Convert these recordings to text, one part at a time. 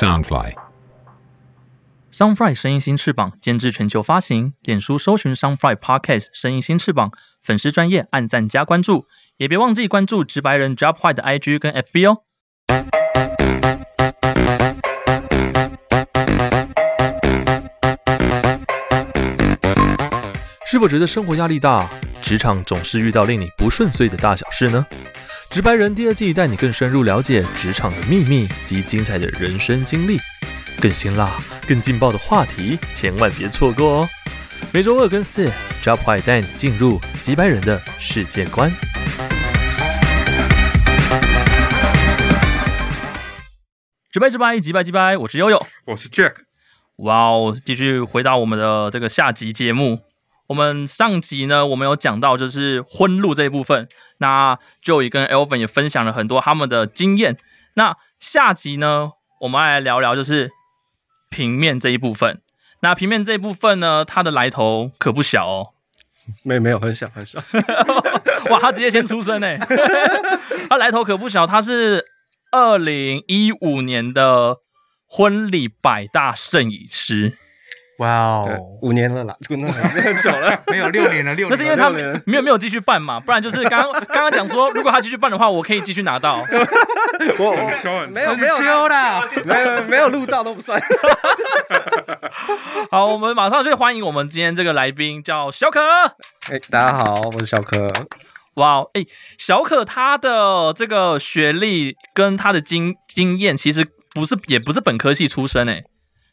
Soundfly。Soundfly 声音新翅膀监制全球发行，脸书搜寻 Soundfly Podcast 声音新翅膀，粉丝专业按赞加关注，也别忘记关注直白人 Drop White 的 IG 跟 FB 哦。是否觉得生活压力大，职场总是遇到令你不顺遂的大小事呢？直白人第二季带你更深入了解职场的秘密及精彩的人生经历，更辛辣、更劲爆的话题，千万别错过哦！每周二跟四，Drop White 带你进入直白人的世界观。直白直白，直白直白，我是悠悠。我是 Jack，哇哦！继续回到我们的这个下集节目。我们上集呢，我们有讲到就是婚路这一部分，那 Joey 跟 Elvin 也分享了很多他们的经验。那下集呢，我们来聊聊就是平面这一部分。那平面这一部分呢，它的来头可不小哦。没没有很小很小，哇，他直接先出生呢，他来头可不小，他是二零一五年的婚礼百大摄影师。哇哦，五年了啦，真的很久了。没有六年了，六年了。那是因为他六年没有没有继续办嘛，不然就是刚刚刚刚讲说，如果他继续办的话，我可以继续拿到。我没有没有没有没有录到都不算。好，我们马上就欢迎我们今天这个来宾，叫小可。哎，大家好，我是小可。哇哦，哎，小可他的这个学历跟他的经经验，其实不是也不是本科系出身诶，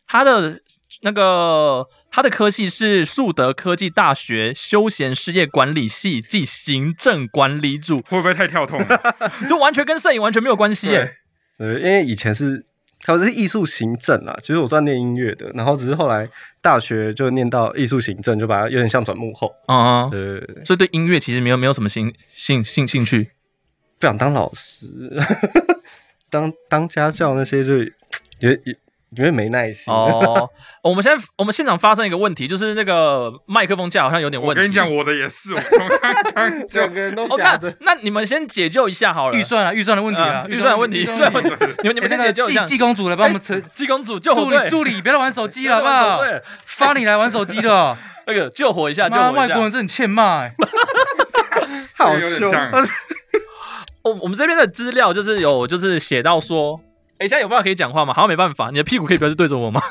他的那个他的科系是树德科技大学休闲事业管理系暨行政管理组，会不会太跳痛了？就完全跟摄影完全没有关系耶。呃，因为以前是他是艺术行政啊，其实我算念音乐的，然后只是后来大学就念到艺术行政，就把它有点像转幕后。嗯，对对对，所以对音乐其实没有没有什么兴兴兴兴趣。不想当老师，当当家教那些就也也有点没耐心。哦，我们现在我们现场发生一个问题，就是那个麦克风架好像有点问题。我跟你讲，我的也是，我从刚刚就 两个人都哦，那夹着。那你们先解救一下好了。预算啊，预算的问题啊呃，预算的问题，预算问题，你们你们先解救一下。季季公主来帮我们成济公主救火助队理，助理，别来玩手机了，好不好？对，发你来玩手机的，那个救火一下，救妈，火一下。外国人真的很欠骂欸。好有点凶，像我我们这边的资料就是有就是写到说，哎，现在有办法可以讲话吗？好像没办法，你的屁股可以不要是对着我吗？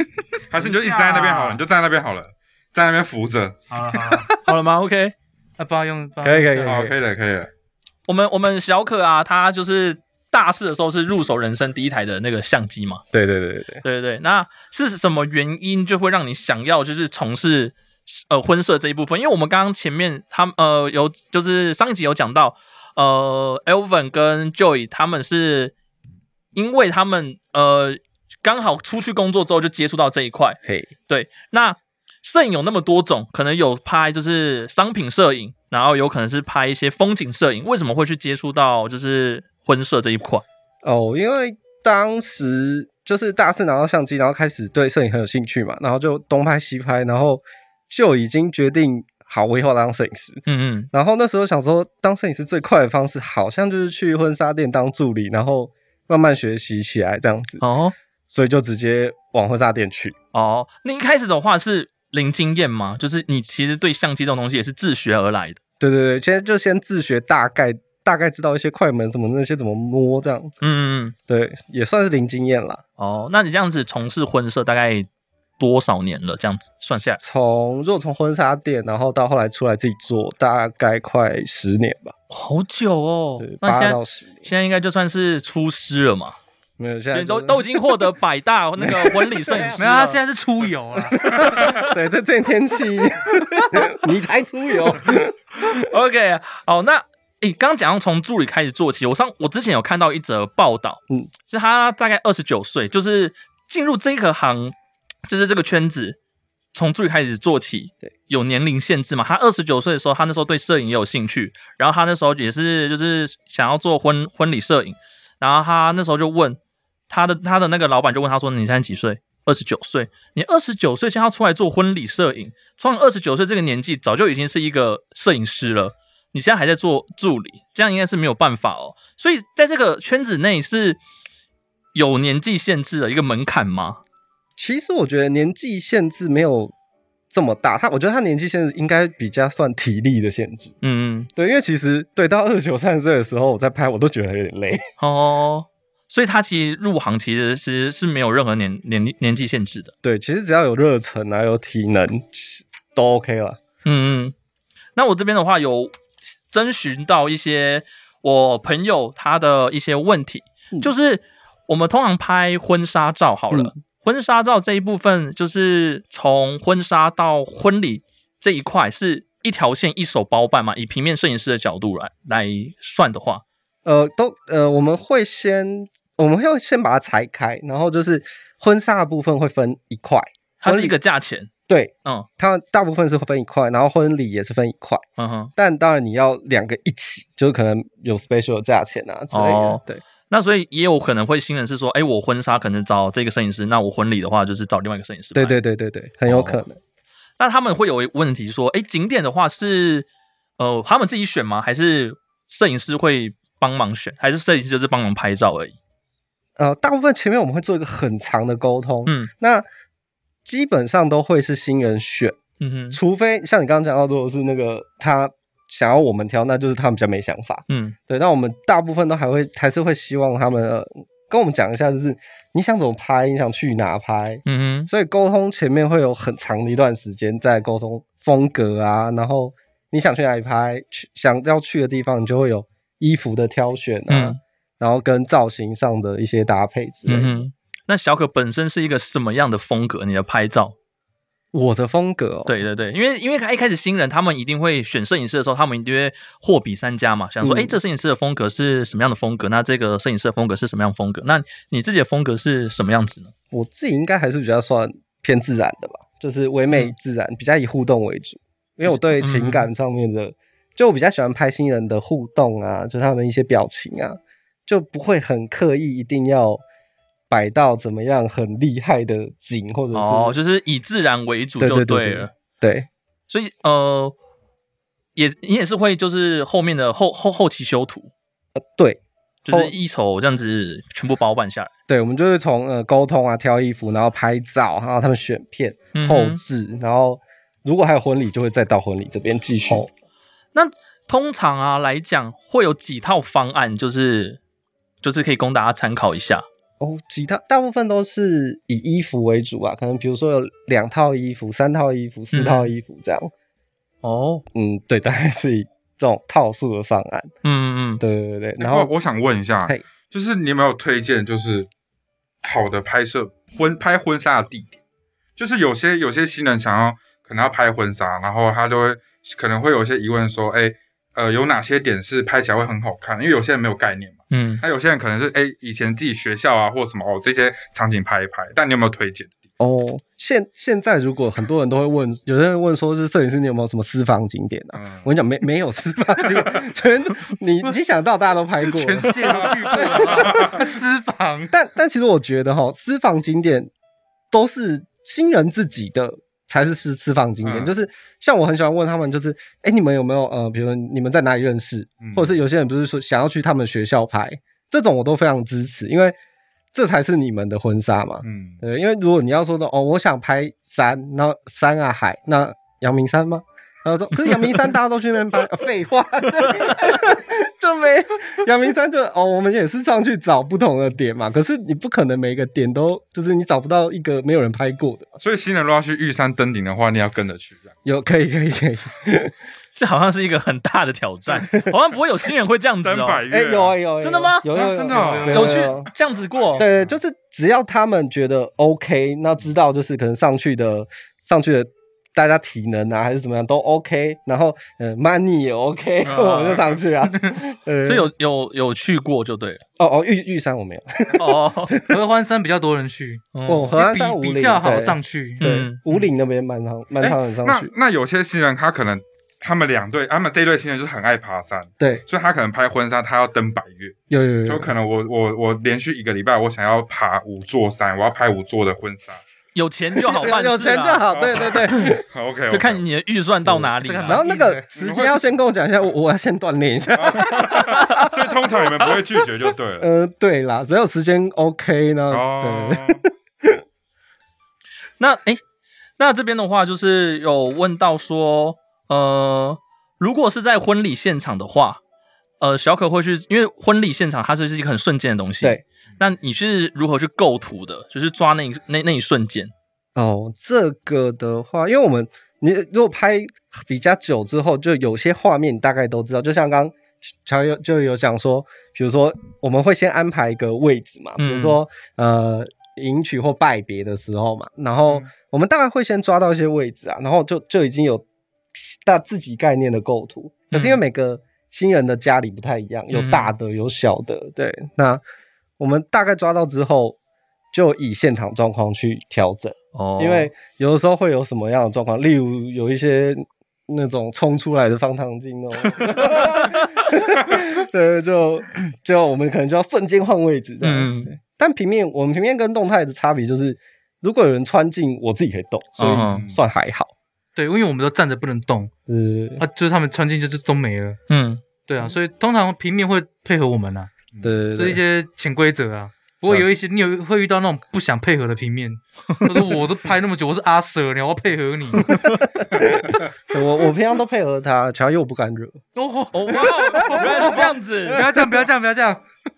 还是你就一直站在那边好了，你就站在那边好了，在那边扶着。好了好了，好了吗？OK，那不要用，不要可以可以可以好，可以了，可以了。我们我们小可啊，他就是大四的时候是入手人生第一台的那个相机嘛。对对对对对，对对对，那是什么原因就会让你想要就是从事呃婚摄这一部分？因为我们刚刚前面他们呃有就是上一集有讲到，呃，Elvin 跟 Joy 他们是因为他们呃刚好出去工作之后就接触到这一块。嘿，对，那摄影有那么多种，可能有拍就是商品摄影，然后有可能是拍一些风景摄影。为什么会去接触到就是婚摄这一块？哦，因为当时就是大四拿到相机，然后开始对摄影很有兴趣嘛，然后就东拍西拍，然后就已经决定好，我以后要当摄影师。嗯嗯，然后那时候想说，当摄影师最快的方式，好像就是去婚纱店当助理，然后慢慢学习起来这样子，哦所以就直接往婚纱店去。哦，那一开始的话是零经验吗？就是你其实对相机这种东西也是自学而来的。对对对，现在就先自学，大概大概知道一些快门什么那些怎么摸这样，嗯嗯嗯。对，也算是零经验啦。哦，那你这样子从事婚摄大概多少年了？这样子算下来，从如果从婚纱店，然后到后来出来自己做，大概快十年吧，好久哦对，。那现在八到十年。现在应该就算是出师了嘛？没有，现在都就是都已经获得百大那个婚礼摄影师 没有，他了。现在是出游啊，对，这这天气，你才出游。OK，好，那诶，刚刚讲到从助理开始做起，我上我之前有看到一则报道，嗯嗯，是他大概二十九岁，就是进入这个行，就是这个圈子，从助理开始做起，对，有年龄限制嘛？他二十九岁的时候，他那时候对摄影也有兴趣，然后他那时候也是就是想要做婚婚礼摄影，然后他那时候就问他的他的那个老板就问他说：“你现在几岁？”二十九岁，你二十九岁现在要出来做婚礼摄影，从二十九岁这个年纪，早就已经是一个摄影师了。你现在还在做助理，这样应该是没有办法哦。所以在这个圈子内是有年纪限制的一个门槛吗？其实我觉得年纪限制没有这么大，他我觉得他年纪限制应该比较算体力的限制。嗯嗯，对，因为其实对到二十九三十岁的时候，我在拍我都觉得有点累。哦，所以他其实入行其实是是没有任何年年年纪限制的。对，其实只要有热忱啊，有体能都 OK 了。嗯嗯，那我这边的话有征询到一些我朋友他的一些问题，嗯就是我们通常拍婚纱照好了，婚纱照这一部分就是从婚纱到婚礼这一块是一条线一手包办嘛？以平面摄影师的角度来来算的话，呃，都呃，我们会先我们会先把它拆开，然后就是婚纱的部分会分一块，它是一个价钱，对，嗯它大部分是分一块，然后婚礼也是分一块。嗯哼。但当然你要两个一起，就是可能有 special 的价钱啊之类的。哦对，那所以也有可能会新人是说，哎，我婚纱可能找这个摄影师，那我婚礼的话就是找另外一个摄影师。对对。对对对，很有可能。那他们会有问题说，哎，景点的话是呃他们自己选吗？还是摄影师会帮忙选？还是摄影师就是帮忙拍照而已？呃，大部分前面我们会做一个很长的沟通，嗯那基本上都会是新人选，嗯哼除非像你刚刚讲到，如果是那个他想要我们挑，那就是他们比较没想法。嗯对，那我们大部分都还会还是会希望他们、呃、跟我们讲一下，就是你想怎么拍，你想去哪拍，嗯哼所以沟通前面会有很长的一段时间在沟通风格啊，然后你想去哪里拍，去想要去的地方，你就会有衣服的挑选啊，嗯然后跟造型上的一些搭配之类的。嗯。那小可本身是一个什么样的风格？你的拍照？我的风格、哦，对对对，因为因为他一开始新人他们一定会选摄影师的时候，他们一定会货比三家嘛，想说，嗯哎、这摄影师的风格是什么样的风格？那这个摄影师的风格是什么样的风格？那你自己的风格是什么样子呢？我自己应该还是比较算偏自然的吧，就是唯美自然，比较以互动为主。因为我对情感上面的，就我比较喜欢拍新人的互动啊，就他们一些表情啊，就不会很刻意一定要摆到怎么样很厉害的景，或者是哦，就是以自然为主就对对对对了。对所以呃，也你也是会就是后面的后后后期修图，呃对就是一手这样子全部包办下来。对，我们就是从呃沟通啊、挑衣服，然后拍照，然后他们选片、嗯后置，然后如果还有婚礼，就会再到婚礼这边继续。哦那通常啊来讲，会有几套方案，就是就是可以供大家参考一下。哦，其他大部分都是以衣服为主啊，可能比如说有两套衣服、三套衣服、四套衣服这样。哦，嗯，对，大概是以这种套数的方案。嗯嗯对对对对，然后我想问一下，就是你有没有推荐就是好的拍摄婚拍婚纱的地点？就是有些有些新人想要可能要拍婚纱，然后他就会可能会有一些疑问说，哎，呃，有哪些点是拍起来会很好看？因为有些人没有概念嘛，嗯，那有些人可能是哎以前自己学校啊或什么哦这些场景拍一拍，但你有没有推荐的哦，现现在如果很多人都会问，有些人问说，是摄影师你有没有什么私房景点啊？嗯我跟你讲，没没有私房景点，全你你想到大家都拍过，全世界都去过了，私房。但但其实我觉得哈，私房景点都是新人自己的才是是释放经验。嗯就是像我很喜欢问他们，就是哎、诶你们有没有呃，比如说你们在哪里认识，嗯或者是有些人不是说想要去他们学校拍，这种我都非常支持，因为这才是你们的婚纱嘛。嗯，对，因为如果你要说的哦，我想拍山，然后山啊海，那阳明山吗？然后说，可是阳明山大家都去那边拍，呃 废话，就没阳明山就哦，我们也是上去找不同的点嘛。可是你不可能每一个点都就是你找不到一个没有人拍过的。所以新人如果要去玉山登顶的话，你要跟着去。这样有可以可以可以，这好像是一个很大的挑战，好像不会有新人会这样子哦。哎、有啊有啊，真的吗有有有啊真的哦有去这样子过？对，就是只要他们觉得 OK，那知道就是可能上去的上去的大家体能啊还是怎么样都 OK，然后呃 money 也 OK，、啊 我们就上去啊。呃所以有有有去过就对了。哦哦玉玉山我没有，哦，合欢山比较多人去，哦哦，合欢山五岭比比较好上去。对嗯。五岭那边蛮常蛮常人上那去，那有些新人他可能他们两队，他们这一队新人就是很爱爬山，对，所以他可能拍婚纱，他要登百越，有有有有，就可能我我我连续一个礼拜，我想要爬五座山，我要拍五座的婚纱，有钱就好办事啊 有钱就。好，对对对。好 OK，就看你的预算到哪里。然后那个时间要先跟我讲一下，我我要先锻炼一下。所以通常你们不会拒绝就对了。呃，对啦，只要时间 OK 呢，哦对，，那诶，那这边的话就是有问到说，呃，如果是在婚礼现场的话，呃，小可会去，因为婚礼现场它是是一个很瞬间的东西。对。那你是如何去构图的？就是抓那一那那一瞬间。哦，这个的话，因为我们你如果拍比较久之后，就有些画面你大概都知道。就像刚刚乔有就有讲说，比如说我们会先安排一个位置嘛，比如说、呃迎娶或拜别的时候嘛，然后嗯我们大概会先抓到一些位置啊，然后就就已经有大自己概念的构图。可是因为每个新人的家里不太一样，有大的有小的，对，那我们大概抓到之后，就以现场状况去调整。哦因为有的时候会有什么样的状况，例如有一些那种冲出来的方糖精哦，对，就就我们可能就要瞬间换位置这样。嗯但平面我们平面跟动态的差别就是，如果有人穿进，我自己可以动，所嗯以算还好。对，因为我们都站着不能动呃，啊，就是他们穿进就是都没了。嗯，对啊，所以通常平面会配合我们啊，对对对，这是一些潜规则啊。不过有一些你有会遇到那种不想配合的平面，他说我都拍那么久，我是阿 Sir，你要配合你。我我平常都配合他，乔又不敢惹，哦，哦 哇哦，原来是这样子不，要这样，不要这样，不要这样。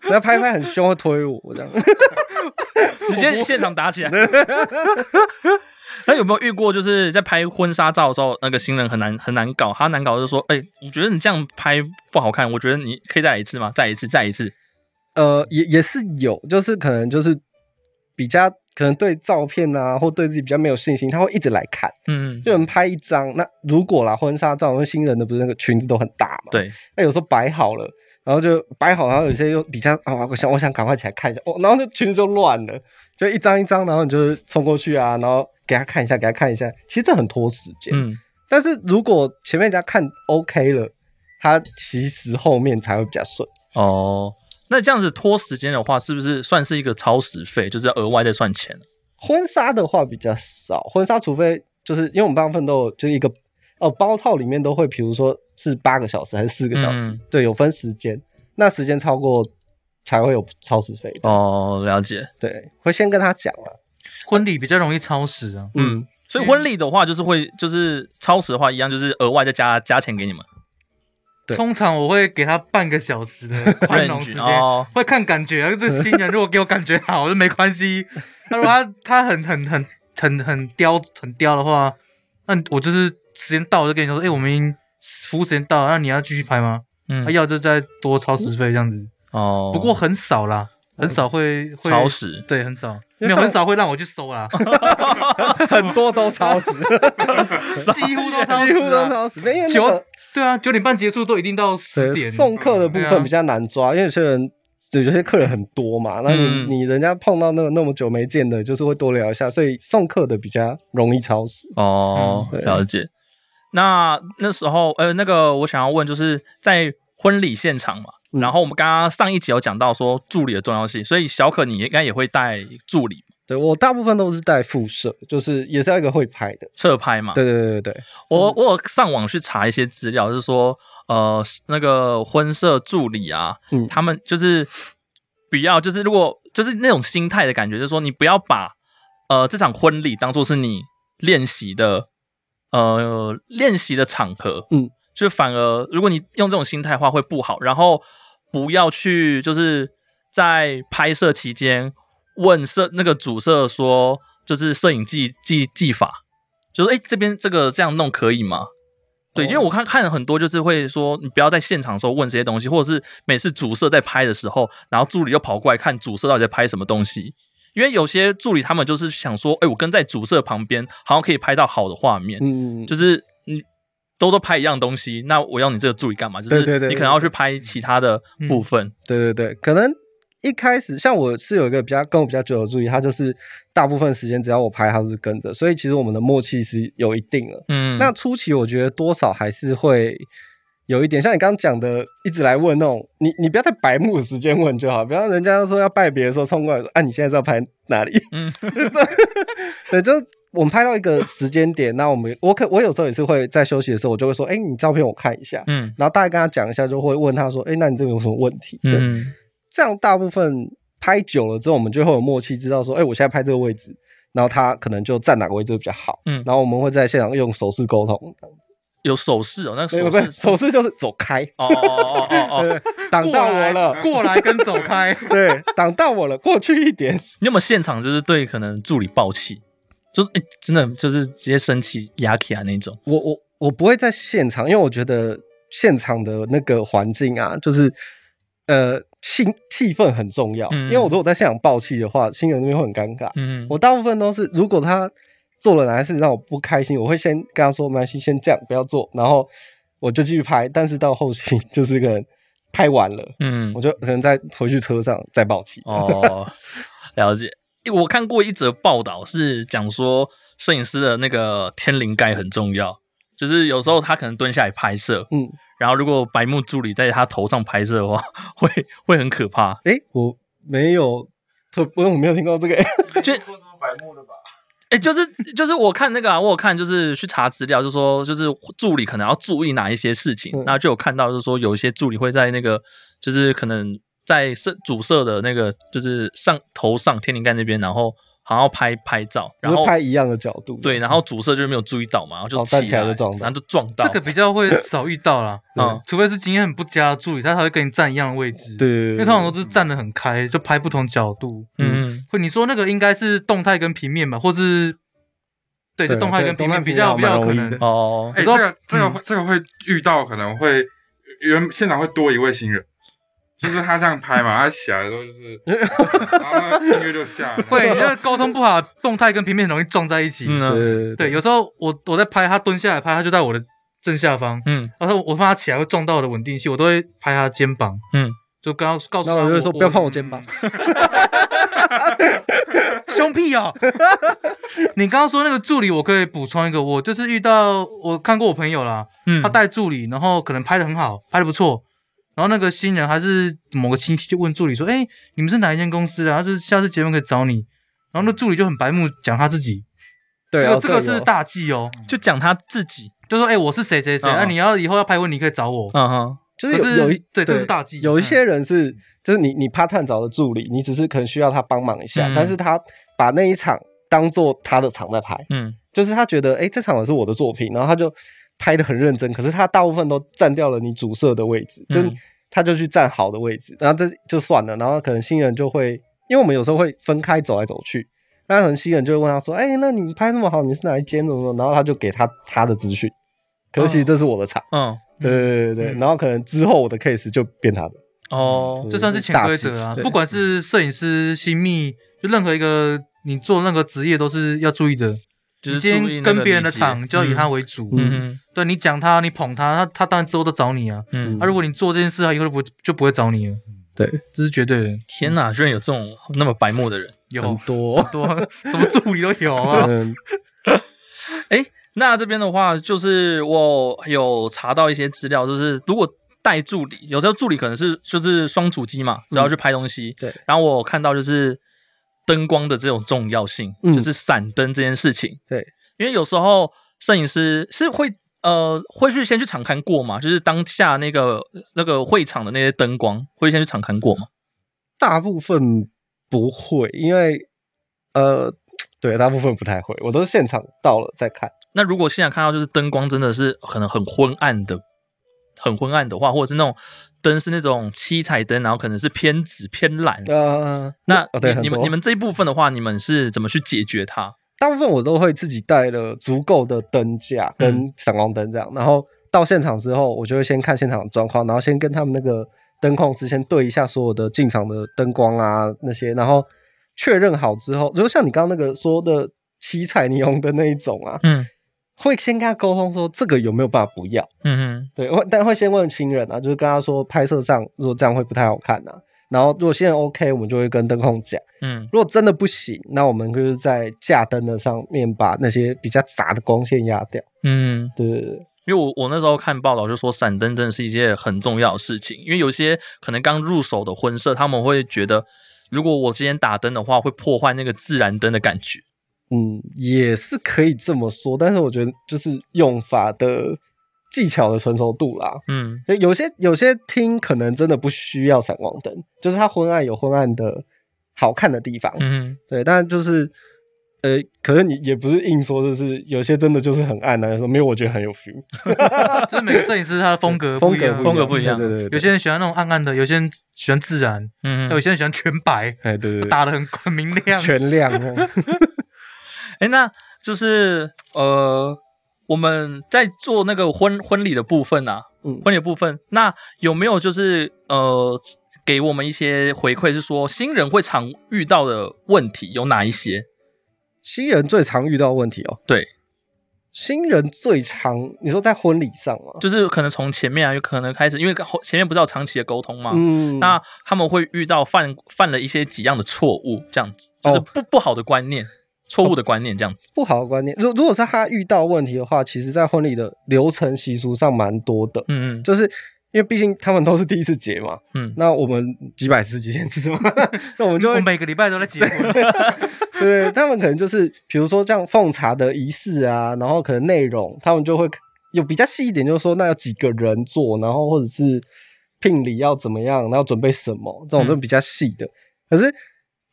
那拍拍很凶，会推我这样。直接现场打起来。那有没有遇过，就是在拍婚纱照的时候，那个新人很难很难搞，他难搞就是说，哎、我觉得你这样拍不好看，我觉得你可以再来一次吗？再一次，再一次。呃，也也是有，就是可能就是比较可能对照片啊，或对自己比较没有信心，他会一直来看。嗯，就拍一张，那如果啦婚纱照，因为新人的不是那个裙子都很大嘛，，对，那有时候摆好了，然后就摆好，然后有些又比较啊，我想我想赶快起来看一下，哦，然后就裙子就乱了，就一张一张，然后你就是冲过去啊，然后给他看一下，给他看一下，其实这很拖时间，嗯，但是如果前面人家看 OK 了，他其实后面才会比较顺。哦，那这样子拖时间的话，是不是算是一个超时费，就是要额外再算钱？婚纱的话比较少，婚纱除非就是因为我们大部分都有就是一个哦包套里面都会，比如说是八个小时还是四个小时，嗯对，有分时间，那时间超过才会有超时费，哦，了解。对，会先跟他讲了，婚礼比较容易超时啊。嗯，所以婚礼的话，就是会就是超时的话，一样就是额外再加加钱给你们。对。通常我会给他半个小时的宽容时间，哦。会看感觉啊。这新人如果给我感觉好，就没关系。他如果他他很很很很很刁很刁的话，那我就是时间到我就跟你说，哎、我们服务时间到了，那你要继续拍吗？嗯。他、，要就再多超时费这样子。哦，不过很少啦，很少会会超时。对，很少，因为上没有很少会让我去收啦，很多都超时，几乎都超时、啊，几乎都超时，因为那九个对啊，九点半结束都一定到十对点。送客的部分比较难抓，因为有些人。有些客人很多嘛，那你、嗯你人家碰到那那么久没见的，就是会多聊一下，所以送客的比较容易超时。哦，嗯了解。那那时候，呃，那个我想要问，就是在婚礼现场嘛，嗯然后我们刚刚上一集有讲到说助理的重要性，所以小可你应该也会带助理对我大部分都是带副摄，就是也是要一个会拍的。侧拍嘛。对对对对对，我我有上网去查一些资料，就是说，呃，那个婚摄助理啊，嗯他们就是不要，就是如果就是那种心态的感觉，就是说你不要把呃这场婚礼当做是你练习的呃练习的场合，嗯，就反而如果你用这种心态的话会不好，然后不要去就是在拍摄期间问摄那个主摄说，就是摄影技技技法，就是哎、诶这边这个这样弄可以吗？对，哦因为我看看了很多，就是会说你不要在现场的时候问这些东西，或者是每次主摄在拍的时候，然后助理就跑过来看主摄到底在拍什么东西。因为有些助理他们就是想说，哎、我跟在主摄旁边，好像可以拍到好的画面，嗯，就是你都都拍一样东西，那我要你这个助理干嘛？就是对对对你可能要去拍其他的部分。对对对，可能一开始像我是有一个比较跟我比较久的助理，他就是大部分时间只要我拍，他是跟着，所以其实我们的默契是有一定了。嗯，那初期我觉得多少还是会有一点，像你刚刚讲的，一直来问那种，你你不要在白目的时间问就好，不要人家说要拜别的时候冲过来说，啊，你现在是要拍哪里？嗯 对，就是我们拍到一个时间点，那我们我可我有时候也是会在休息的时候，我就会说，哎、你照片我看一下，嗯然后大概跟他讲一下，就会问他说，哎、那你这个有什么问题？对，嗯这样大部分拍久了之后，我们就会有默契，知道说，哎、我现在拍这个位置，然后他可能就站哪个位置会比较好，嗯。然后我们会在现场用手势沟通，这样子。有手势哦，那个手势手势就是走开，哦哦哦哦哦，对，挡到我了，过来跟走开。对，挡到我了，过去一点。你有没有现场就是对可能助理爆气，就是哎、真的就是直接生气压起来那种？我我我不会在现场，因为我觉得现场的那个环境啊，就是呃气气氛很重要。嗯因为我如果在现场爆气的话，新人那边会很尴尬。嗯我大部分都是，如果他做了哪件事让我不开心，我会先跟他说没关系，先这样不要做，然后我就继续拍。但是到后期 就是可能拍完了，嗯我就可能再回去车上再爆气。哦，了解。诶我看过一则报道，是讲说摄影师的那个天灵盖很重要，就是有时候他可能蹲下来拍摄，嗯，然后如果白目助理在他头上拍摄的话，会会很可怕。诶，我没有特，不是我没有听到这个。就哎、就是就是我看那个啊，我有看就是去查资料，就说就是助理可能要注意哪一些事情，嗯然后就有看到就是说有一些助理会在那个就是可能在摄主摄的那个就是上头上天灵盖那边，然后好像要拍拍照，然后拍一样的角度。对，然后主摄就是没有注意到嘛，然后就起哦站起来就撞到然后就撞到，这个比较会少遇到啦，嗯除非是经验很不佳的助理，他才会跟你站一样的位置。对，因为通常都是站得很开，就拍不同角度。嗯会你说那个应该是动态跟平面吧，或是对，就动态跟平面比较比较可能蛮容易。哦，哎、这个这个这个会遇到，可能会原现场会多一位新人，就是他这样拍嘛，他起来的时候就是，然后那个音乐就下来，会，你那个沟通不好，动态跟平面很容易撞在一起。嗯啊。对对，有时候我我在拍，他蹲下来拍，他就在我的正下方，嗯。然后我怕他起来会撞到我的稳定器，我都会拍他的肩膀，嗯，就跟他告诉他，我就说不要碰我肩膀。凶屁哦！你刚刚说那个助理，我可以补充一个，我就是遇到我看过我朋友啦，嗯，他带助理，然后可能拍的很好，拍的不错，然后那个新人还是某个亲戚就问助理说：“哎、你们是哪一间公司的、啊？就是下次节目可以找你。”然后那助理就很白目讲他自己，对啊，这个这个是大忌哦，就讲他自己，就说：“哎、我是谁谁谁，嗯那、你要以后要拍婚，你可以找我。嗯哼，就是有有一对这个是大忌。有一些人是就是你你 part time 找的助理，你只是可能需要他帮忙一下，嗯。但是他把那一场当做他的场在拍，嗯。就是他觉得哎、诶这场也是我的作品，然后他就拍的很认真，可是他大部分都占掉了你主摄的位置，就嗯他就去占好的位置，然后这就算了，然后可能新人就会，因为我们有时候会分开走来走去。那可能新人就会问他说：“哎、那你拍那么好，你是哪一间的？”然后他就给他他的资讯，可是其实这是我的场，嗯对对对对对。嗯然后可能之后我的 case 就变他的，哦，这算是潜规则啊，不管是摄影师、新密，就任何一个你做任何职业都是要注意的。就是跟别人的场就要以他为主，嗯嗯对你讲他，你捧他，他他当然之后都找你啊。嗯啊，如果你做这件事，他以后就不就不会找你了，对，这是绝对的。天哪，居然有这种那么白目的人。有很多。多 什么助理都有啊。嗯，那这边的话，就是我有查到一些资料，就是如果带助理，有时候助理可能是就是双主机嘛，然后去拍东西。对。然后我看到就是灯光的这种重要性，嗯就是闪灯这件事情。对。因为有时候摄影师是会呃会去先去场刊过嘛，就是当下那个那个会场的那些灯光会先去场刊过吗。大部分不会，因为呃，对，大部分不太会，我都是现场到了再看。那如果现场看到就是灯光真的是可能很昏暗的，很昏暗的话，或者是那种灯是那种七彩灯，然后可能是偏紫偏蓝，呃，那哦对你你们你们这一部分的话，你们是怎么去解决它？大部分我都会自己带了足够的灯架嗯跟闪光灯这样，然后到现场之后，我就会先看现场的状况，然后先跟他们那个灯控师先对一下所有的进场的灯光啊那些，然后确认好之后，如果像你刚刚那个说的七彩霓虹的那一种啊，嗯会先跟他沟通说这个有没有办法不要。嗯哼对，会但会先问新人啊，就是跟他说拍摄上如果这样会不太好看啊。然后如果新人 OK，我们就会跟灯控讲。嗯如果真的不行，那我们就是在架灯的上面把那些比较杂的光线压掉。嗯，对对对，因为我我那时候看报道就说闪灯真的是一件很重要的事情，因为有些可能刚入手的婚摄，他们会觉得如果我之前打灯的话，会破坏那个自然灯的感觉。嗯，也是可以这么说，但是我觉得就是用法的技巧的成熟度啦。嗯就有些有些厅可能真的不需要闪光灯，就是它昏暗有昏暗的好看的地方。嗯对，但就是呃，可是你也不是硬说，就是有些真的就是很暗的、说没有，我觉得很有 feel，就是每个摄影师他的风格风格风格不一样对对有些人喜欢那种暗暗的，有些人喜欢自然，嗯有些人喜欢全白，哎对对对，打的很很明亮。全亮。哎，那就是呃，我们在做那个婚婚礼的部分啊，嗯婚礼的部分，那有没有就是呃，给我们一些回馈，是说新人会常遇到的问题有哪一些？新人最常遇到问题哦，对，新人最常你说在婚礼上啊，就是可能从前面啊，有可能开始，因为后前面不是有长期的沟通嘛，嗯，那他们会遇到犯犯了一些几样的错误，这样子，就是哦。不、不好的观念，错误的观念，这样子。不好的观念。如如果是他遇到问题的话，其实在婚礼的流程习俗上蛮多的，嗯嗯就是因为毕竟他们都是第一次结嘛，嗯，那我们几百次、几千次嘛，那我们就会我每个礼拜都在结婚，对，他们可能就是比如说像奉茶的仪式啊，然后可能内容他们就会有比较细一点，就是说那有几个人做，然后或者是聘礼要怎么样，然后准备什么，这种嗯就比较细的。可是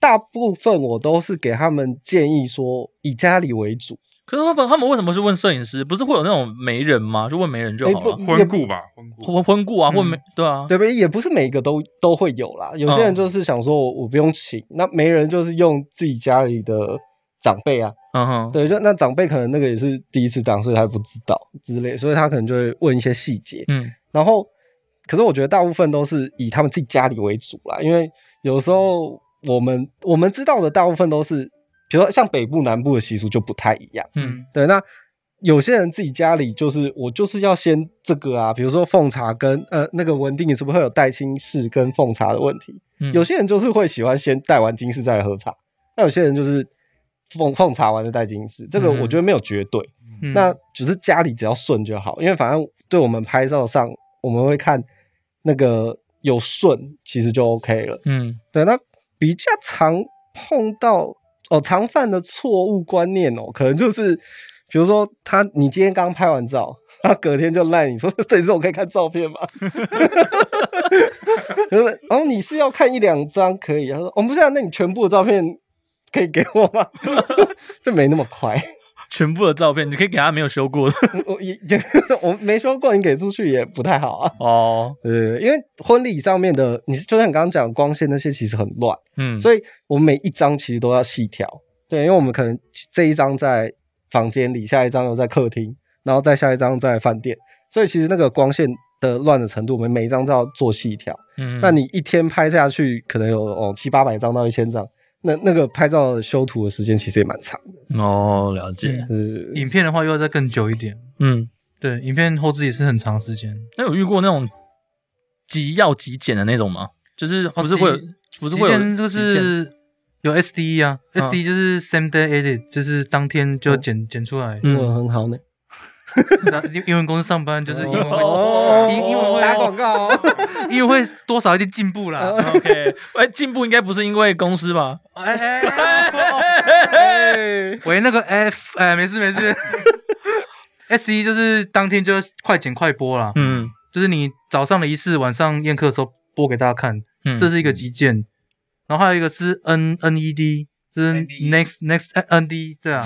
大部分我都是给他们建议说以家里为主，可是他们他们为什么是问摄影师？不是会有那种媒人吗？就问媒人就好了。婚顾吧，婚。婚婚顾啊，或媒、对啊，对不对？也不是每一个都都会有啦，有些人就是想说我我不用请，那媒人就是用自己家里的长辈啊，嗯哼，对，就那长辈可能那个也是第一次当，所以他不知道之类，所以他可能就会问一些细节。嗯然后，可是我觉得大部分都是以他们自己家里为主啦，因为有时候我们我们知道的大部分都是，比如说像北部南部的习俗就不太一样。嗯对，那有些人自己家里就是我就是要先这个啊，比如说奉茶跟呃那个文定是不是会有带金饰跟奉茶的问题？嗯，有些人就是会喜欢先带完金饰再来喝茶，那有些人就是奉奉茶完再带金饰，这个嗯我觉得没有绝对。嗯那只是家里只要顺就好，因为反正对我们拍照上，我们会看那个有顺，其实就 OK 了。嗯对，那比较常碰到哦常犯的错误观念哦，可能就是比如说他你今天刚拍完照，他隔天就赖你说这次我可以看照片吗？就是哦你是要看一两张可以，他说哦不是啊，那你全部的照片可以给我吗？就没那么快。全部的照片你可以给他没有修过的 我也也 我没修过，你给出去也不太好啊。哦，对，因为婚礼上面的，你就像你刚刚讲光线那些，其实很乱，嗯，所以我们每一张其实都要细调。对，因为我们可能这一张在房间里，下一张又在客厅，然后再下一张在饭店，所以其实那个光线的乱的程度，我们每一张都要做细调。嗯，那你一天拍下去，可能有哦七八百张到一千张，那那个拍照修图的时间其实也蛮长的。哦了解，呃，影片的话又要再更久一点。嗯，对，影片后置也是很长时间。那有遇过那种极要极简的那种吗？就是不是会不是会有极简就是有 SDE 啊、嗯 s d e 就是 same day edit，就是当天就剪、剪出来。嗯很好呢。那英英文公司上班就是英文会，哦。英英文会打广告。哦。英文会多少一点进步啦。OK，哎，进步应该不是因为公司吧？哎哎哎哎。喂，那个 F，哎，没事没事。S 一就是当天就快剪快播啦，嗯。就是你早上的仪式，晚上宴客的时候播给大家看，嗯，这是一个极简。然后还有一个是 N N E D，就是 next next 哎 N D，对啊，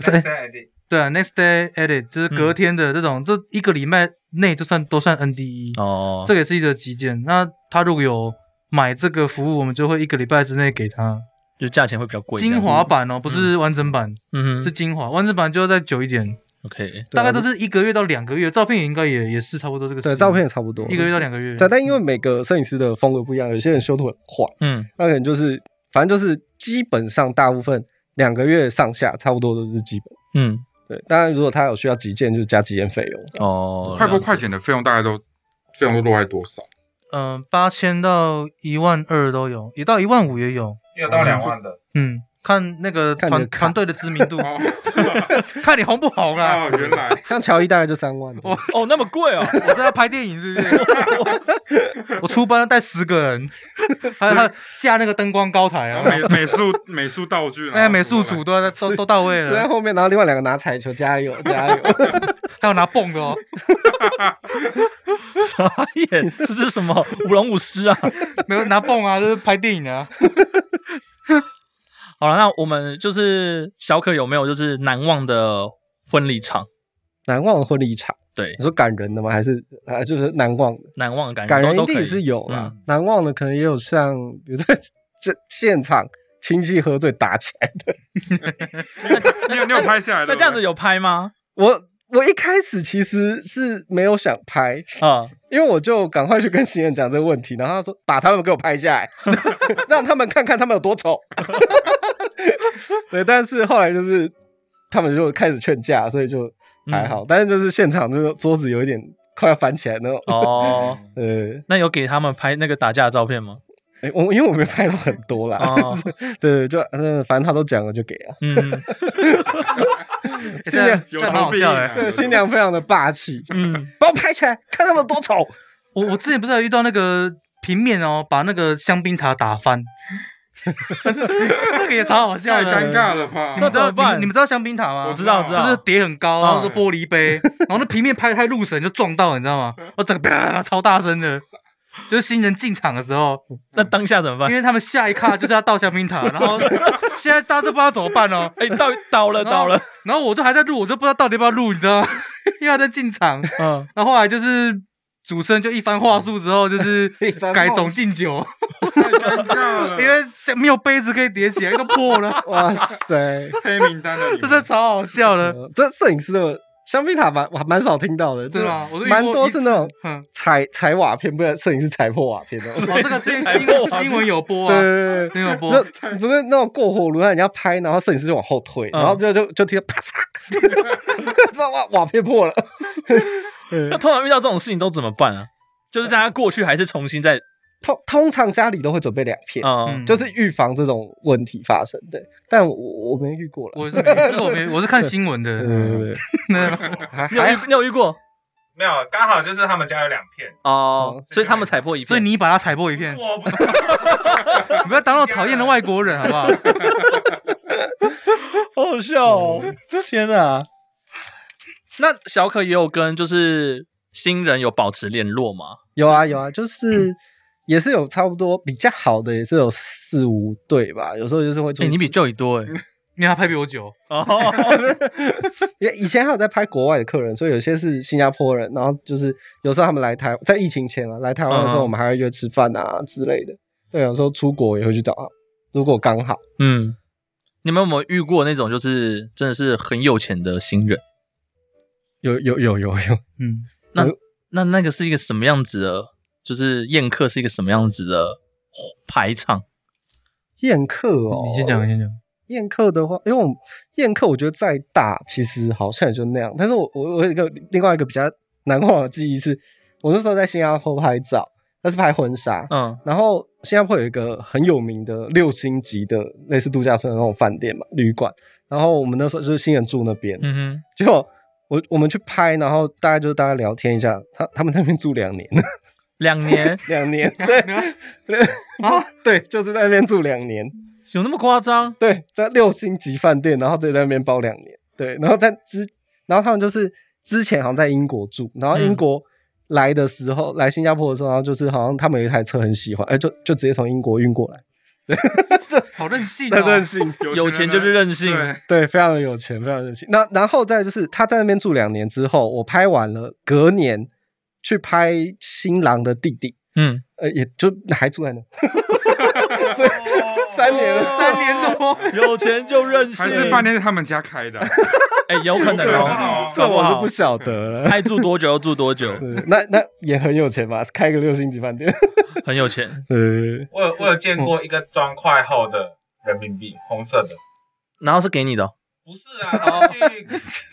是哎对啊，next day edit 就是隔天的这种，这一个礼拜内就算都算 N D E，哦，这个也是一个极简。那他如果有买这个服务，我们就会一个礼拜之内给他。就价钱会比较贵，精华，版哦，不是完整版，嗯。哼。是精华，完整版就要再久一点，，OK，大概都是一个月到两个月。照片也应该也也是差不多这个时间，对，照片也差不多。一个月到两个月。对，但因为每个摄影师的风格不一样，有些人修图很快，嗯那可能就是反正就是基本上大部分两个月上下，差不多都是基本。嗯，对，当然如果他有需要急件，就是加急件费用。哦，快播快剪的费用大概都费用都落在多少？嗯，八千到一万二都有，也到一万五也有。也有到两万的，嗯，看那个看你的卡。团团队的知名度，哦。看你红不红啊。哦，原来。像乔伊大概就三万。哦，哦，那么贵哦，我是要拍电影，是不是？我出班要带十个人，还有他架那个灯光高台啊，美美术美术道具，那些美术组都在都都到位了，只在后面，然后另外两个拿彩球，加油加油！还有拿泵的哦。傻眼，这是什么？舞龙舞狮啊？没有拿泵啊，这是拍电影的啊。好了，那我们就是小可有没有就是难忘的婚礼场？难忘的婚礼场，对你，说感人的吗？还是啊，就是难忘的？难忘的感觉感人都都可以一定是有啦，嗯难忘的可能也有像，比如在这 现场亲戚喝醉打起来的。你有你有拍下来的？那这样子有拍吗？我我一开始其实是没有想拍，啊，因为我就赶快去跟新人讲这个问题，然后他说把他们给我拍下来，让他们看看他们有多丑。对，但是后来就是他们就开始劝架，所以就还好。但是就是现场就是桌子有一点快要翻起来那种。哦，呃，那有给他们拍那个打架的照片吗？诶我因为我没拍到很多啦，哦对，就嗯，反正他都讲了就给啊。嗯 新娘有这样蛮求必应啊好笑的。对，新娘非常的霸气，嗯，把我拍起来，看他们有多丑。我我之前不是有遇到那个平面哦，把那个香槟塔打翻，那个也超好笑的。太尴尬了吧？那你知道怎么办你们知道香槟塔吗？我知道，知道，就是叠很高，然后嗯个玻璃杯，然后那平面拍太入神就撞到，你知道吗？我整个啪超大声的，就是新人进场的时候，那当下怎么办因？为他们下一卡就是要倒香槟塔，然后 现在大家都不知道怎么办哦。哎，倒倒了，倒了，然后我就还在录，我就不知道到底要不要录，你知道吗？因为他在进场，嗯，然后后来就是主持人就一番话术之后，就是 改话种敬酒，太尴尬了，因为没有杯子可以叠起来，都破了，哇塞，黑名单的这真的超好笑的。呃这摄影师的香槟塔蛮我还蛮少听到的，真的吗？我蛮多是那种嗯，踩踩瓦片，不然摄影师踩破瓦片的。哦，这个之前新新闻有播对啊，对对新闻有播对，，就不是那种过火炉，让人家拍，然后摄影师就往后退，嗯然后就就就听到啪嚓，哇瓦瓦片破了。那通常遇到这种事情都怎么办啊？就是让他过去，还是重新再通通常家里都会准备两片，嗯嗯就是预防这种问题发生。对，但我我没遇过了。我是没，这个我没，我是看新闻的对。对对 你有遇你有遇过没有，刚好就是他们家有两片，哦？所以他们踩破一片，所以你把它踩破一片，我不 你不要当那种讨厌的外国人，好不好？好好笑哦！天哪！那小可也有跟就是新人有保持联络吗？有啊有啊，就是也是有差不多比较好的，也是有四五对吧。有时候就是会做哎，你比 Joey 多哎。因为他拍比我久，哦，因为以前还有在拍国外的客人，所以有些是新加坡人，然后就是有时候他们来台，在疫情前啊来台湾的时候，嗯我们还会约吃饭啊之类的。对，有时候出国也会去找他，如果刚好。嗯，你们有没有遇过那种就是真的是很有钱的新人？有有有有有，嗯，那那那个是一个什么样子的？就是宴客是一个什么样子的排场？宴客哦，你先讲，你先讲。宴客的话，因为我们宴客我觉得再大，其实好像也就那样。但是我我我有一个另外一个比较难忘的记忆是，我那时候在新加坡拍照，那是拍婚纱，嗯然后新加坡有一个很有名的六星级的类似度假村的那种饭店嘛，旅馆。然后我们那时候就是新人住那边，嗯哼，结果我我们去拍，然后大概就是大家聊天一下，他他们那边住两年，两年。两年，对对。啊？对，就是在那边住两年，有那么夸张？对，在六星级饭店，然后在那边包两年，对，然后在之，然后他们就是之前好像在英国住，然后英国来的时候，来新加坡的时候，然后就是好像他们有一台车很喜欢，哎，就就直接从英国运过来，好任性很任哦！性，有钱就是任性。对。对，非常的有钱，非常任性。那然后再就是他在那边住两年之后，我拍完了，隔年去拍新郎的弟弟，嗯，呃，也就还住在那，所以三年了，三年多，有钱就任性，还是饭店是他们家开的。啊，哎，有可能有可能哦。哦，这我是不晓得了。爱住多久就住多久，对那那也很有钱吧？开个六星级饭店，很有钱。呃，我有我有见过一个砖块厚的人民币，红色的，然后是给你的哦不是啊，然后去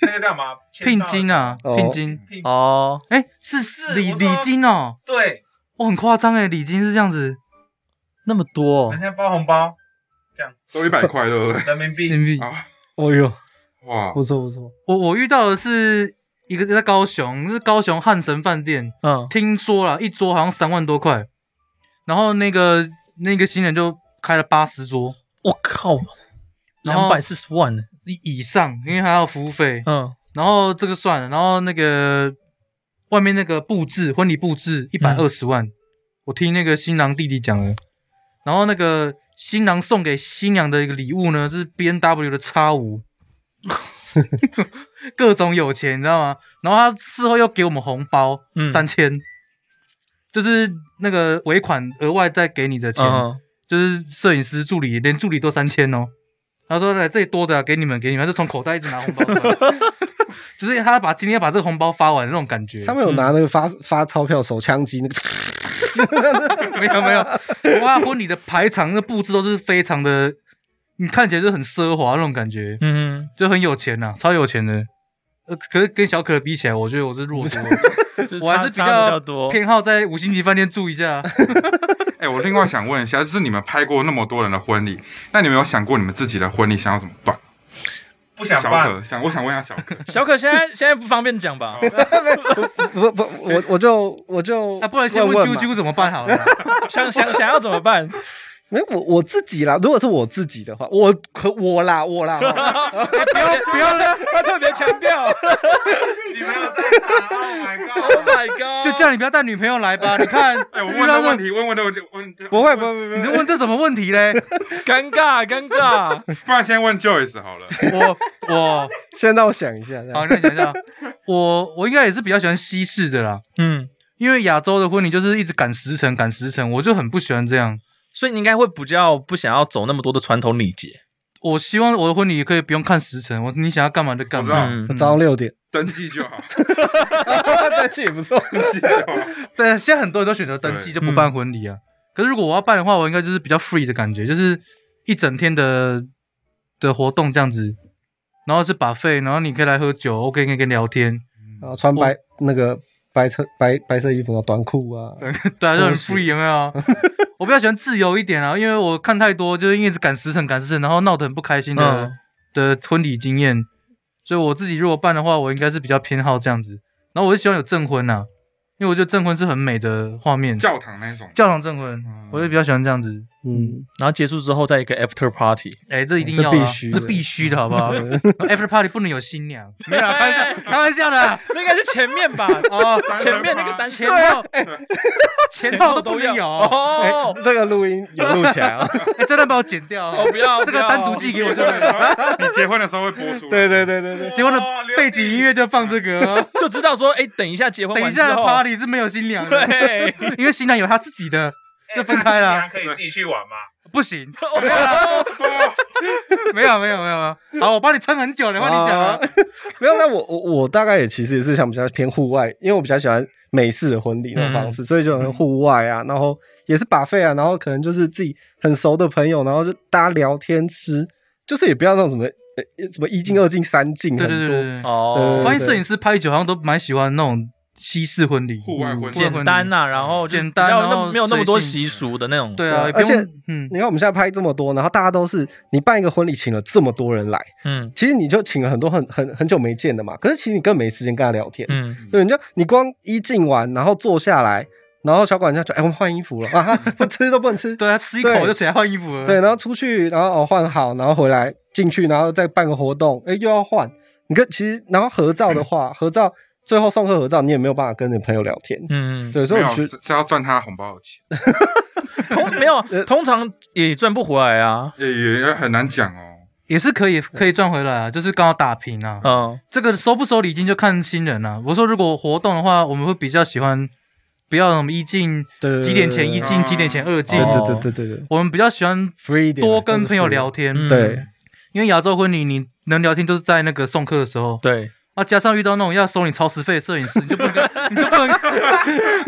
那个叫什么聘金，啊，哦聘金，聘哦，哎，是礼礼是我说金哦，对，哦，很夸张哎，礼金是这样子，那么多。哦人，家包红包，这样。都一百块，对不对？人民币。人民币。啊，哦哟，哇，不错不错，我我遇到的是一个在高雄，是高雄汉神饭店，嗯，听说了一桌好像三万多块，然后那个那个新人就开了八十桌。我靠，两百四十万呢，以以上，因为还要服务费，嗯。然后这个算了，然后那个外面那个布置婚礼布置一百二十万，我听那个新郎弟弟讲了，然后那个新郎送给新娘的一个礼物呢是 B N W 的叉五，各种有钱，你知道吗？然后他事后又给我们红包嗯。三千、就是那个尾款额外再给你的钱，嗯，就是摄影师助理连助理都三千哦。他说：“来，这里多的、啊、给你们，给你们。”就从口袋一直拿红包出来，就是他把今天把这个红包发完的那种感觉。他们有拿那个发发钞票手枪机那个，没有没有，哇，婚礼的排场那布置都是非常的，你看起来就很奢华那种感觉，嗯就很有钱呐、超有钱的。呃，可是跟小可比起来，我觉得我是弱多了，哼，就是我还是比较多，偏好在五星级饭店住一下。哎，我另外想问一下，就是你们拍过那么多人的婚礼，那你们有想过你们自己的婚礼想要怎么办？不想办，可想，我想问一下小可，小可现在现在不方便讲吧？不不，我我就我就啊，不然先问问嘛啾啾怎么办好了。想想想要怎么办？没有我我自己啦，如果是我自己的话，我可我啦我啦，不要不要了，他特别强调 你没有在场，Oh my，Oh god！my god！就叫你不要带女朋友来吧。你看，哎，我遇到问的问题，问问的问题，问不会不会不会，你就问这什么问题嘞？尴尬尴尬，不然先问 Joyce 好了。我我先让我想一下，好，那你想想，我我应该也是比较喜欢西式的啦，嗯，因为亚洲的婚礼就是一直赶时辰赶时辰，我就很不喜欢这样。所以你应该会比较不想要走那么多的传统礼节，我希望我的婚礼可以不用看时辰，我你想要干嘛就干嘛。嗯早上六点，登记就好，但这也不错。登记就好。对，现在很多人都选择登记就不办婚礼啊。可是如果我要办的话，我应该就是比较 free 的感觉，就是一整天的的活动这样子，然后是把费，然后你可以来喝酒，OK，可以跟你聊天，然后穿白那个白色白白色衣服，啊短裤啊，对啊，就很 free 有没有？我比较喜欢自由一点啊，因为我看太多就是因为一直赶时辰赶时辰，然后闹得很不开心的、嗯的婚礼经验，所以我自己如果办的话，我应该是比较偏好这样子。然后我就喜欢有证婚呐、因为我觉得证婚是很美的画面，教堂那种，教堂证婚嗯，我就比较喜欢这样子。嗯，然后结束之后再一个 after party，哎、这一定要、啊，必须的。这必须的好不好？After party 不能有新娘，没有啦，开玩笑，开玩笑的。啊。那应该是前面吧？哦，前面那个单前身后前后都不能有，哎哦，这个录音有录起来啊。哎，真的把我剪掉哦，不要这个单独寄给我就可以结婚的时了。你结婚的时候会播出来。对对对对对，结婚的背景音乐就放这个。哦，就知道说，哎，等一下结婚等一下，party 是没有新娘的，对，因为新娘有她自己的，哎就分开了。可以自己去玩吗？不行，没有没有没有没有，好，我帮你撑很久了，换你讲啊。啊。没有，那我我我大概也其实也是想比较偏户外，因为我比较喜欢美式的婚礼那种方式，所以就很户外啊，然后也是把费啊，然后可能就是自己很熟的朋友，然后就大家聊天吃，就是也不要那种什么呃什么一进二进三进，对对对对对，哦我发现摄影师拍酒好像都蛮喜欢那种西式婚礼，户外婚礼简单呐，然后简单比较那然后么没有那么多习俗的那种，对啊，而且嗯，你看我们现在拍这么多，然后大家都是你办一个婚礼，请了这么多人来，嗯。其实你就请了很多很很很久没见的嘛，可是其实你根本没时间跟他聊天，嗯，对，你就你光一进完，然后坐下来，然后小管家就哎，我们换衣服了 啊，不吃都不能吃，对啊，吃一口就起来换衣服了，对，然后出去，然后哦换好，然后回来进去，然后再办个活动，哎又要换。你跟其实然后合照的话，合照最后送客合照，你也没有办法跟你朋友聊天。嗯，对，所以我觉得是是要赚他红包的钱，通没有，通常也赚不回来啊。也也很难讲哦。也是可以可以赚回来啊，就是刚好打平啊。嗯这个收不收礼金就看新人啊。我说如果活动的话，我们会比较喜欢不要什么一进对几点前一进，啊几点前二进对。哦对对对我们比较喜欢，free 点啊，多跟朋友聊天，嗯对因为亚洲婚礼你能聊天都是在那个送客的时候，对，啊，加上遇到那种要收你超时费的摄影师，你就不能跟 你就不能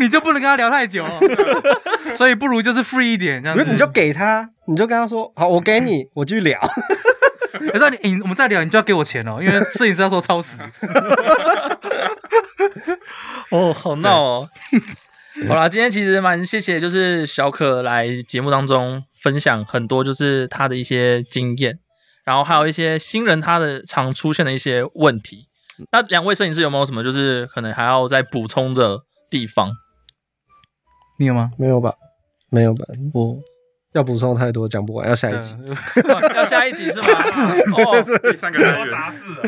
你就不能跟他聊太久，所以不如就是 free 一点这样子。你就给他，你就跟他说好，我给你，我继续聊。可是你你我们再聊，你就要给我钱哦，因为摄影师要说超时。哦，好闹哦。好啦，今天其实蛮谢谢，就是小可来节目当中分享很多就是他的一些经验，然后还有一些新人他的常出现的一些问题。那两位摄影师有没有什么就是可能还要再补充的地方？你有吗？没有吧？没有吧？我要补充太多讲不完，要下一集。要下一集是吗？哦，第三个单多元，杂事啊！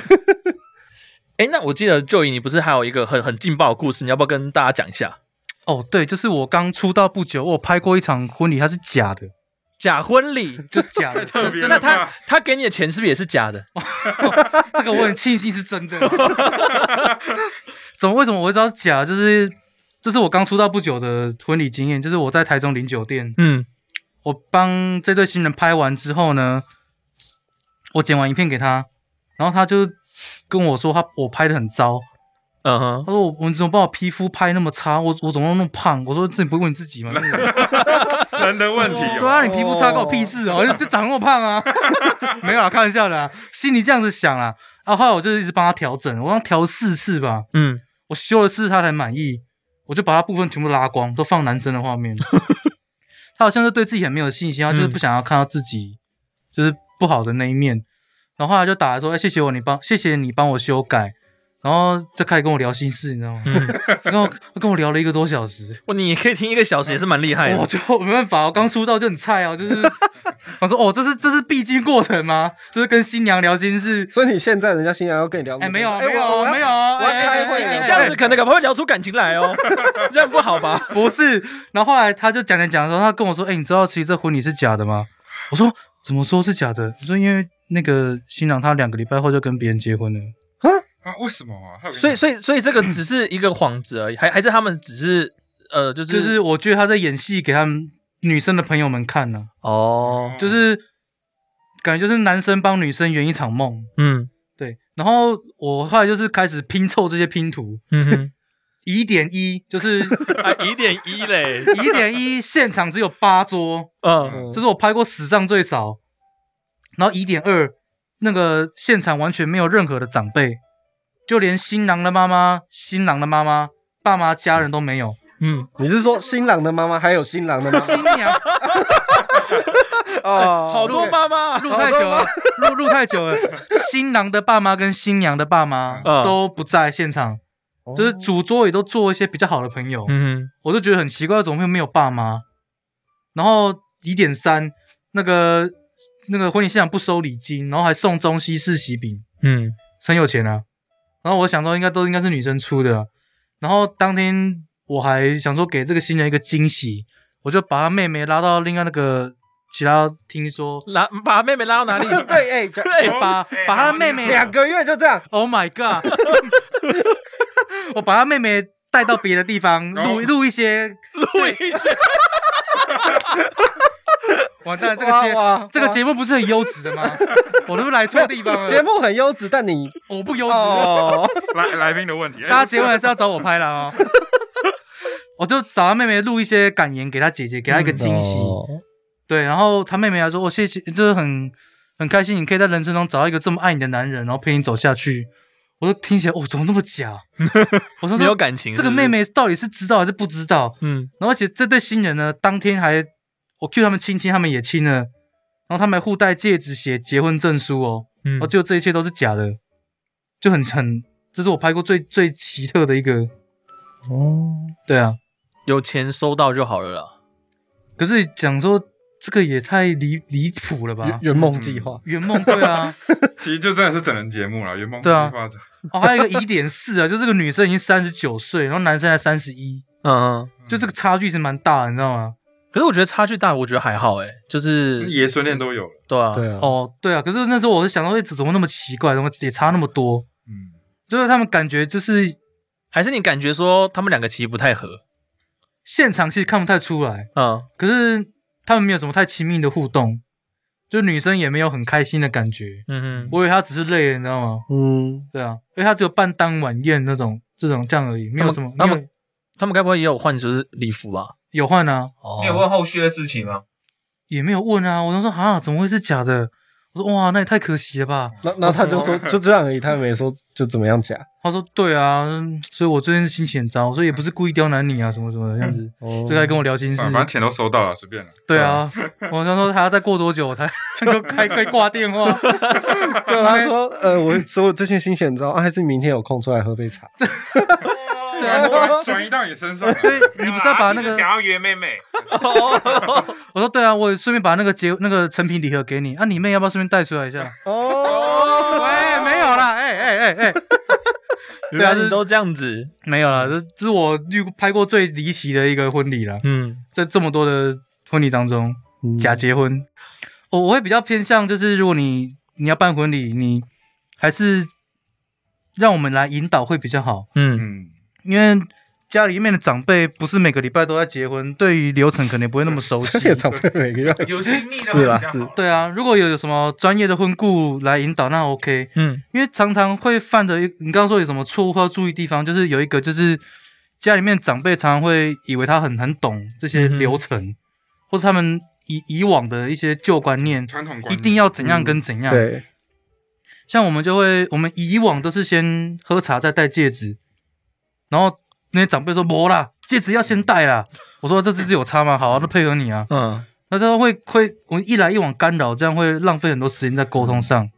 哎，那我记得就以你不是还有一个很很劲爆的故事，你要不要跟大家讲一下？哦，对，就是我刚出道不久，我拍过一场婚礼，它是假的，假婚礼，就假的，特别那他？他给你的钱是不是也是假的？这个我很庆幸是真的。怎么？为什么我会知道是假？就是这是我刚出道不久的婚礼经验，就是我在台中零酒店，嗯我帮这对新人拍完之后呢，我剪完影片给他，然后他就跟我说他我拍的很糟，嗯哼，他说我我怎么把我皮肤拍那么差？我我怎么那么胖？我说这你不会问你自己吗？人的问题对啊，哦。你皮肤差关我屁事哦，就长那么胖啊，没有啊，开玩笑的、啊，心里这样子想啊。然后后来我就一直帮他调整，我让他调四次吧，嗯，我修了四次他才满意，我就把他部分全部拉光，都放男生的画面。他好像是对自己很没有信心，他就是不想要看到自己就是不好的那一面。然后后来就打来说：“哎、谢谢我，你帮谢谢你帮我修改。”然后就开始跟我聊心事，你知道吗？跟我跟我聊了一个多小时。哇，你可以听一个小时也是蛮厉害的。我就没办法，我刚出道就很菜哦，就是 我说哦，这是这是必经过程吗？就是跟新娘聊心事。所以你现在人家新娘要跟你聊，哎，没有哎没有没有，我要哎开会你这样子可能搞不好会聊出感情来哦，这样不好吧？不是。然后后来他就讲讲讲的时候，他跟我说：“哎，你知道其实这婚礼是假的吗？”我说：“怎么说是假的？”我说：“因为那个新郎他两个礼拜后就跟别人结婚了。啊？为什么啊？所以，所以，所以这个只是一个幌子而已，还还是他们只是呃，就是就是我觉得他在演戏给他们女生的朋友们看呢、哦，就是感觉就是男生帮女生圆一场梦。嗯对，然后我后来就是开始拼凑这些拼图，嗯哼，疑点一就是 啊，疑点一嘞，疑点一，现场只有八桌，嗯嗯这是我拍过史上最少。然后疑点二，那个现场完全没有任何的长辈，就连新郎的妈妈、新郎的妈妈、爸妈、家人都没有。嗯，你是说新郎的妈妈还有新郎的妈妈？新娘。哦。好多妈妈，录太久了，录录太久了，新郎的爸妈跟新娘的爸妈嗯。都不在现场，就是主桌也都坐一些比较好的朋友。嗯我就觉得很奇怪，怎么会没有爸妈？然后疑点三，那个那个婚礼现场不收礼金，然后还送中西式喜饼，嗯。很有钱啊。然后我想说，应该都应该是女生出的啊、然后当天我还想说给这个新人一个惊喜，我就把他妹妹拉到另外那个其他听说，拉把妹妹拉到哪里？对，哎，讲对把 把他妹妹两个月就这样，，Oh my god！我把他妹妹带到别的地方录录一些，录一下，完蛋，这个节这个节目不是很优质的吗？我是不是来错地方了？节目很优质，但你我不优质，哦，来来宾的问题，哎大家结婚还是要找我拍了哦。我就找他妹妹录一些感言给他姐姐，给他一个惊喜。哦对，然后他妹妹还说：“我谢谢，就是很很开心，你可以在人生中找到一个这么爱你的男人，然后陪你走下去。”我就听起来，哦，怎么那么假？我说没有感情，这个妹，妹到底是知道还是不知道？嗯然后而且这对新人呢，当天还我 Q 他们亲亲，他们也亲了，然后他们还互戴戒指、写结婚证书哦。嗯然后结果这一切都是假的，就很很，这是我拍过最最奇特的一个。哦，对啊，有钱收到就好了啦。可是讲说这个也太离离谱了吧圆？梦计划，圆梦对啊，其实就真的是整人节目了，圆梦计对啊划者。哦，还有一个疑点四啊，就这个女生已经三十九岁，然后男生才三十一，嗯嗯，就这个差距是蛮大的，你知道吗？可是我觉得差距大，我觉得还好哎，就是爷孙恋都有了，对啊，对啊，哦，对啊，可是那时候我是想到，哎，怎么那么奇怪，怎么也差那么多？嗯，就是他们感觉就是还是你感觉说他们两个其实不太合，现场其实看不太出来，嗯可是他们没有什么太亲密的互动，就女生也没有很开心的感觉。嗯哼，我以为他只是累了，你知道吗？嗯，对啊，因为他只有办当晚宴那种这种这样而已，没有什么。他们没有他们该不会也有换就是礼服吧？有换啊，哦你有问后续的事情吗？也没有问啊。我就说啊，怎么会是假的？我说哇，那也太可惜了吧。那那他就说就这样而已，他也没说就怎么样假。他说对啊，嗯所以我最近是心情很糟，我说也不是故意刁难你啊，什么什么的这样子，哦就在跟我聊心事反。反正钱都收到了，随便了。对啊，我想说还要再过多久我 才能够开可以挂电话？就他说呃，我说我最近心情很糟，啊，还是明天有空出来喝杯茶。对啊，转转移到你身上，所以你不是要把那个想要约妹妹，我说对啊，我顺便把那个结那个成品礼盒给你。啊，你妹要不要顺便带出来一下？哦，喂，没有啦，哎哎哎哎，原来你都这样子，没有啦，这这是我遇拍过最离奇的一个婚礼了，嗯。在这么多的婚礼当中，假结婚，我我会比较偏向就是如果你你要办婚礼，你还是让我们来引导会比较好，嗯。嗯，因为家里面的长辈不是每个礼拜都在结婚，对于流程可能也不会那么熟悉这。个长辈每个月 有心力的是啊是对啊，如果有什么专业的婚顾来引导，那 OK。嗯因为常常会犯的一，你刚刚说有什么错误或要注意地方，就是有一个就是家里面长辈常常会以为他很很懂这些流程，或是他们以以往的一些旧观念，传统观念一定要怎样跟怎样。，对，像我们就会，我们以往都是先喝茶再戴戒指，然后那些长辈说没啦，戒指要先戴啦。我说这这是有差吗？好、啊，那配合你啊。嗯那他会会我们一来一往干扰，这样会浪费很多时间在沟通上。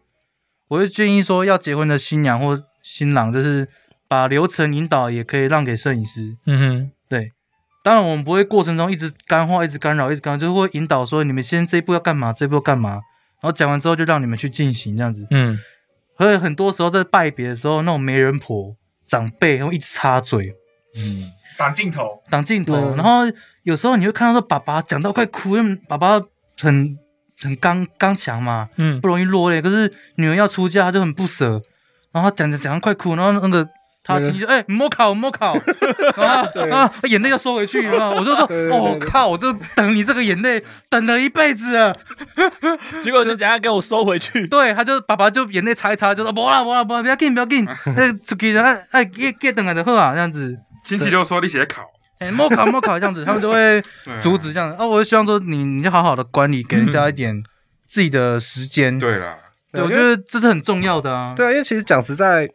我就建议说，要结婚的新娘或新郎，就是把流程引导也可以让给摄影师。嗯哼对，当然我们不会过程中一直干话、一直干扰、一直干扰，就是会引导说你们先这一步要干嘛，这一步要干嘛，然后讲完之后就让你们去进行这样子。嗯所以很多时候在拜别的时候，那种媒人婆长辈然后一直插嘴，嗯，挡镜头，挡镜头，嗯然后有时候你会看到说爸爸讲到快哭，因为爸爸很很刚刚强嘛，嗯。不容易落泪。可是女儿要出嫁，他就很不舍，然后他讲讲讲到快哭，然后那个他亲戚就哎，你莫考，你莫考，然 后啊眼泪要收回去，然后我就说对对对哦靠，我就等你这个眼泪等了一辈子了。结果就等下给我收回去。对，他就爸爸就眼泪擦一擦，就说不啦不啦不啦，不要紧不要紧，那出去了哎哎给给等下就好啊，这样子。亲戚就说你写考，哎，莫考莫考这样子，他们就会阻止这样子。啊，我就希望说你你就好好的管理，给人家一点自己的时间。对啦，对，我觉得这是很重要的啊。对啊，因为其实讲实在，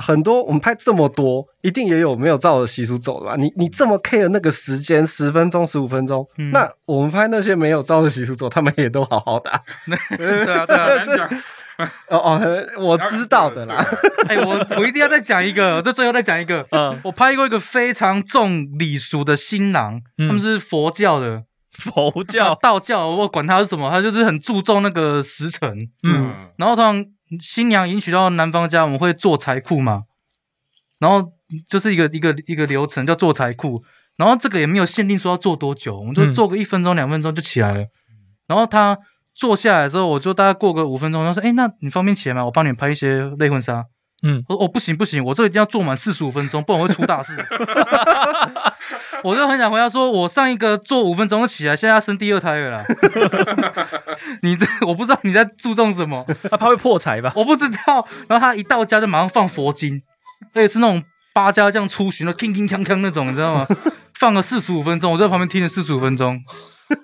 很多我们拍这么多，一定也有没有照着习俗走的吧？你你这么 care 那个时间，十分钟、十五分钟，嗯那我们拍那些没有照着习俗走，他们也都好好的啊、对 啊对啊。难 讲，哦哦，我知道的啦。哎，我我一定要再讲一个，我这最后再讲一个。嗯，我拍过一个非常重礼俗的新郎，嗯他们是佛教的，佛教，道教，我管他是什么，他就是很注重那个时辰。嗯嗯，然后通常新娘迎娶到男方家，我们会做财库嘛，然后就是一个一个一个流程叫做财库，然后这个也没有限定说要做多久，我们就嗯做个一分钟两分钟就起来了。然后他坐下来之后，我就大概过个五分钟，他说：“哎，那你方便起来吗？我帮你拍一些类婚纱。”嗯我说：“哦，不行不行，我这一定要做满四十五分钟，不然我会出大事。” 我就很想回答说：“我上一个做五分钟就起来，现在要生第二胎了啦。你这我不知道你在注重什么。”他怕会破财吧？我不知道。然后他一到家就马上放佛经，而且是那种八家将出巡的，铿铿锵锵那种，你知道吗？放了四十五分钟，我在旁边听了四十五分钟，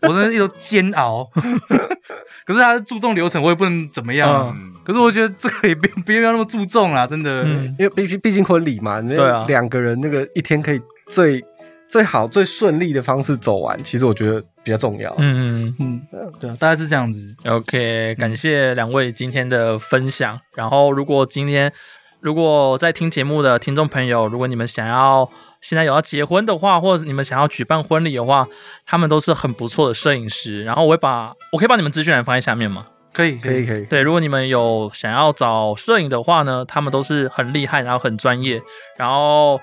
我真的一直煎熬。可是他注重流程，我也不能怎么样啊。嗯可是我觉得这个也别别要那么注重啦，真的。嗯因为毕竟毕竟婚礼嘛，对啊两个人那个一天可以最最好最顺利的方式走完，其实我觉得比较重要。嗯嗯，对啊，大概是这样子。，OK，感谢两位今天的分享。然后，如果今天如果在听节目的听众朋友，如果你们想要现在有要结婚的话，或者你们想要举办婚礼的话，他们都是很不错的摄影师。然后我会把我可以把你们资讯栏放在下面吗？可以，可以可以，对，如果你们有想要找摄影的话呢，他们都是很厉害，然后很专业，然后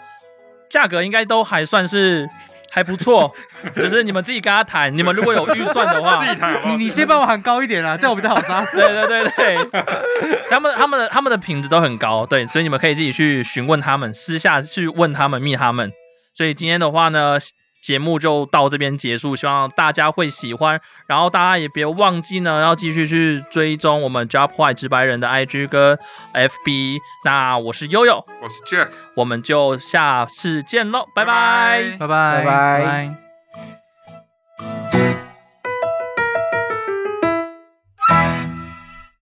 价格应该都还算是还不错，只是你们自己跟他谈。你们如果有预算的话，自己谈你先帮我喊高一点啦，这样我比较好杀。对对对对，他们他们的他们的品质都很高，对，所以你们可以自己去询问他们，私下去问他们、密他们。所以今天的话呢，节目就到这边结束希望大家会喜欢。然后大家也别忘记呢要继续去追踪我们 jump white 直白人的 ig 跟 fb 那我是悠悠。我是 jack 我们就下次见喽拜拜。拜拜。拜拜。